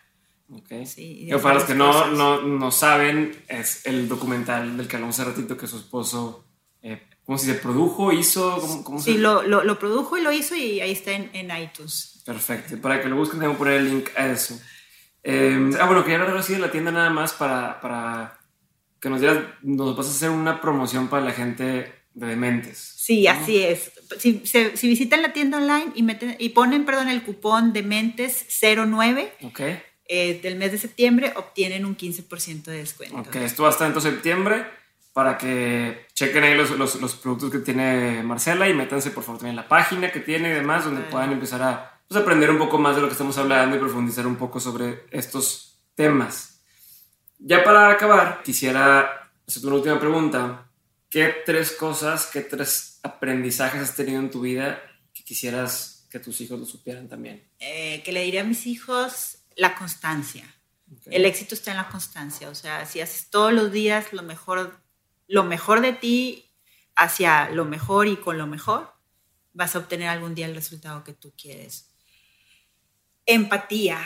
Ok. Sí, para los que no, no, no, saben, es el documental del que hablamos hace ratito que su esposo, eh, ¿cómo se dice? ¿Produjo? ¿Hizo? ¿Cómo, cómo sí, lo, lo, lo, produjo y lo hizo y ahí está en, en iTunes. Perfecto. Para que lo busquen, tengo que poner el link a eso. Eh, ah, bueno, quería hablar así de la tienda nada más para, para que nos dieras, nos vas a hacer una promoción para la gente de Dementes. Sí, así es. Si, si, visitan la tienda online y, meten, y ponen, perdón, el cupón Dementes09 okay. eh, del mes de septiembre, obtienen un 15% de descuento. Ok, esto va a estar en todo septiembre para que chequen ahí los, los, los, productos que tiene Marcela y métanse por favor también en la página que tiene y demás, donde puedan empezar a pues, aprender un poco más de lo que estamos hablando y profundizar un poco sobre estos temas. Ya para acabar, quisiera hacerte una última pregunta. ¿Qué tres cosas, qué tres aprendizajes has tenido en tu vida que quisieras que tus hijos lo supieran también? Eh, que le diría a mis hijos la constancia. El éxito está en la constancia. O sea, si haces todos los días lo mejor, lo mejor de ti hacia lo mejor y con lo mejor, vas a obtener algún día el resultado que tú quieres. Empatía.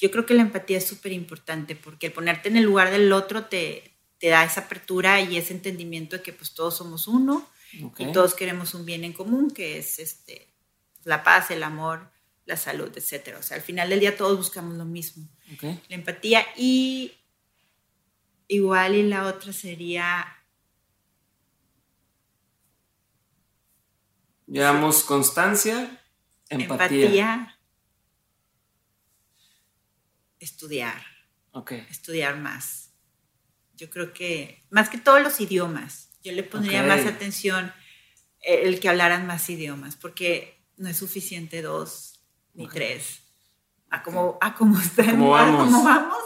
Yo creo que la empatía es súper importante porque el ponerte en el lugar del otro te, te, da esa apertura y ese entendimiento de que pues todos somos uno y todos queremos un bien en común que es este, la paz, el amor, la salud, etc. O sea, al final del día todos buscamos lo mismo. La empatía y igual y la otra sería... Llevamos constancia, empatía. empatía estudiar. Okay. Estudiar más. Yo creo que, más que todos los idiomas, yo le pondría más atención el que hablaran más idiomas, porque no es suficiente dos ni tres. A como, a como está, vamos? A como vamos,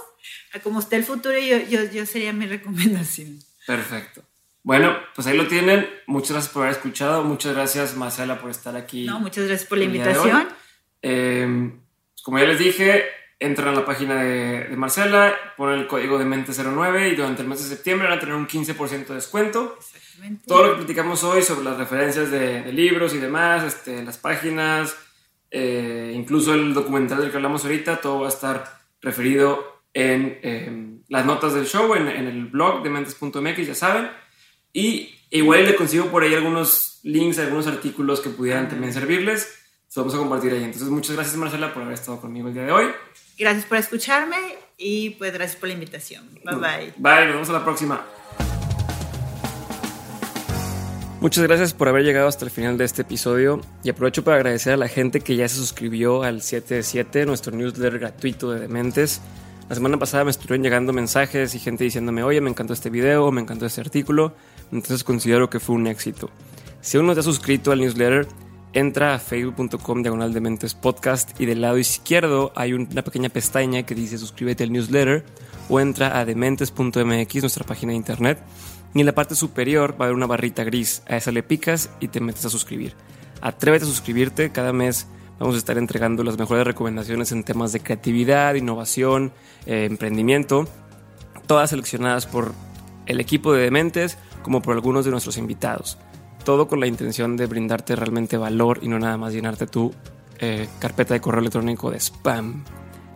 a como está el futuro, yo, yo, yo sería mi recomendación. Perfecto. Bueno, pues ahí lo tienen. Muchas gracias por haber escuchado. Muchas gracias, Marcela, por estar aquí. No, muchas gracias por la invitación. Eh, como ya les dije, entran a la página de, Marcela, ponen el código de mente09 y durante el mes de septiembre van a tener un 15% de descuento. Todo lo que platicamos hoy sobre las referencias de, libros y demás, este, las páginas, eh, incluso el documental del que hablamos ahorita, todo va a estar referido en em, las notas del show, en, el blog de mentes.mx, ya saben. Y igual le consigo por ahí algunos links, algunos artículos que pudieran también servirles. Se vamos a compartir ahí. Entonces, muchas gracias Marcela por haber estado conmigo el día de hoy. Gracias por escucharme y pues gracias por la invitación. Bye bye. Bye, nos vemos a la próxima. Muchas gracias por haber llegado hasta el final de este episodio y aprovecho para agradecer a la gente que ya se suscribió al 77, nuestro newsletter gratuito de Dementes. La semana pasada me estuvieron llegando mensajes y gente diciéndome, oye, me encantó este video, me encantó este artículo, entonces considero que fue un éxito. Si aún no te has suscrito al newsletter, entra a facebook.com diagonal de mentes podcast y del lado izquierdo hay una pequeña pestaña que dice suscríbete al newsletter o entra a dementes.mx, nuestra página de internet, y en la parte superior va a haber una barrita gris. A esa le picas y te metes a suscribir. Atrévete a suscribirte, cada mes vamos a estar entregando las mejores recomendaciones en temas de creatividad, innovación, eh, emprendimiento, todas seleccionadas por el equipo de Dementes como por algunos de nuestros invitados todo con la intención de brindarte realmente valor y no nada más llenarte tu eh, carpeta de correo electrónico de spam.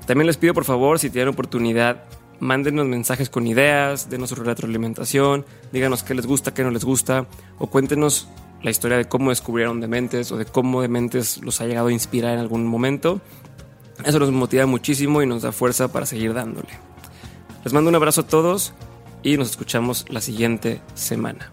También les pido por favor, si tienen oportunidad, mándenos mensajes con ideas, denos su retroalimentación, díganos qué les gusta, qué no les gusta, o cuéntenos la historia de cómo descubrieron Dementes o de cómo Dementes los ha llegado a inspirar en algún momento. Eso nos motiva muchísimo y nos da fuerza para seguir dándole. Les mando un abrazo a todos y nos escuchamos la siguiente semana.